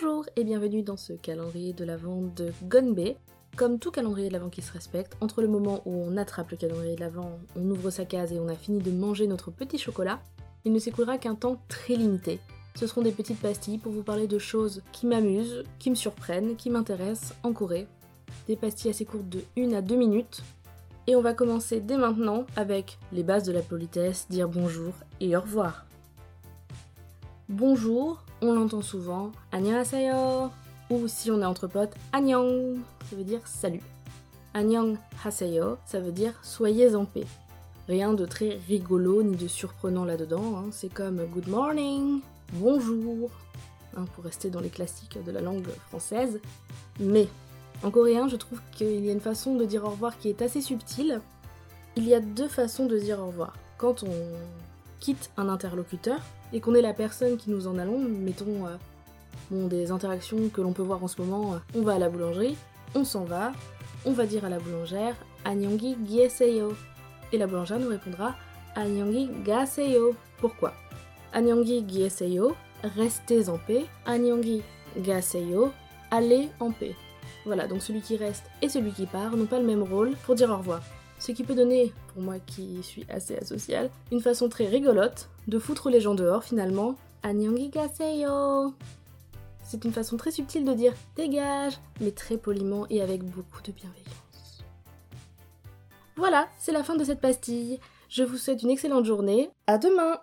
Bonjour et bienvenue dans ce calendrier de l'Avent de Gonbe. Comme tout calendrier de l'Avent qui se respecte, entre le moment où on attrape le calendrier de l'Avent, on ouvre sa case et on a fini de manger notre petit chocolat, il ne s'écoulera qu'un temps très limité. Ce seront des petites pastilles pour vous parler de choses qui m'amusent, qui me surprennent, qui m'intéressent en Corée. Des pastilles assez courtes de 1 à 2 minutes. Et on va commencer dès maintenant avec les bases de la politesse, dire bonjour et au revoir bonjour, on l'entend souvent, annyeonghaseyo, ou si on est entre potes, annyeong, ça veut dire salut. Annyeonghaseyo, ça veut dire soyez en paix. Rien de très rigolo ni de surprenant là-dedans, hein. c'est comme good morning, bonjour, hein, pour rester dans les classiques de la langue française. Mais en coréen, je trouve qu'il y a une façon de dire au revoir qui est assez subtile. Il y a deux façons de dire au revoir. Quand on quitte un interlocuteur et qu'on est la personne qui nous en allons, mettons euh, bon, des interactions que l'on peut voir en ce moment, euh, on va à la boulangerie, on s'en va, on va dire à la boulangère Anyongi gieseyo et la boulangère nous répondra Anyongi gaseyo. Pourquoi? Anyongi gieseyo, restez en paix. Anyongi gaseyo, allez en paix. Voilà, donc celui qui reste et celui qui part n'ont pas le même rôle pour dire au revoir. Ce qui peut donner, pour moi qui suis assez asociale, une façon très rigolote de foutre les gens dehors finalement. Annyeonghi gaseyo C'est une façon très subtile de dire dégage, mais très poliment et avec beaucoup de bienveillance. Voilà, c'est la fin de cette pastille. Je vous souhaite une excellente journée. À demain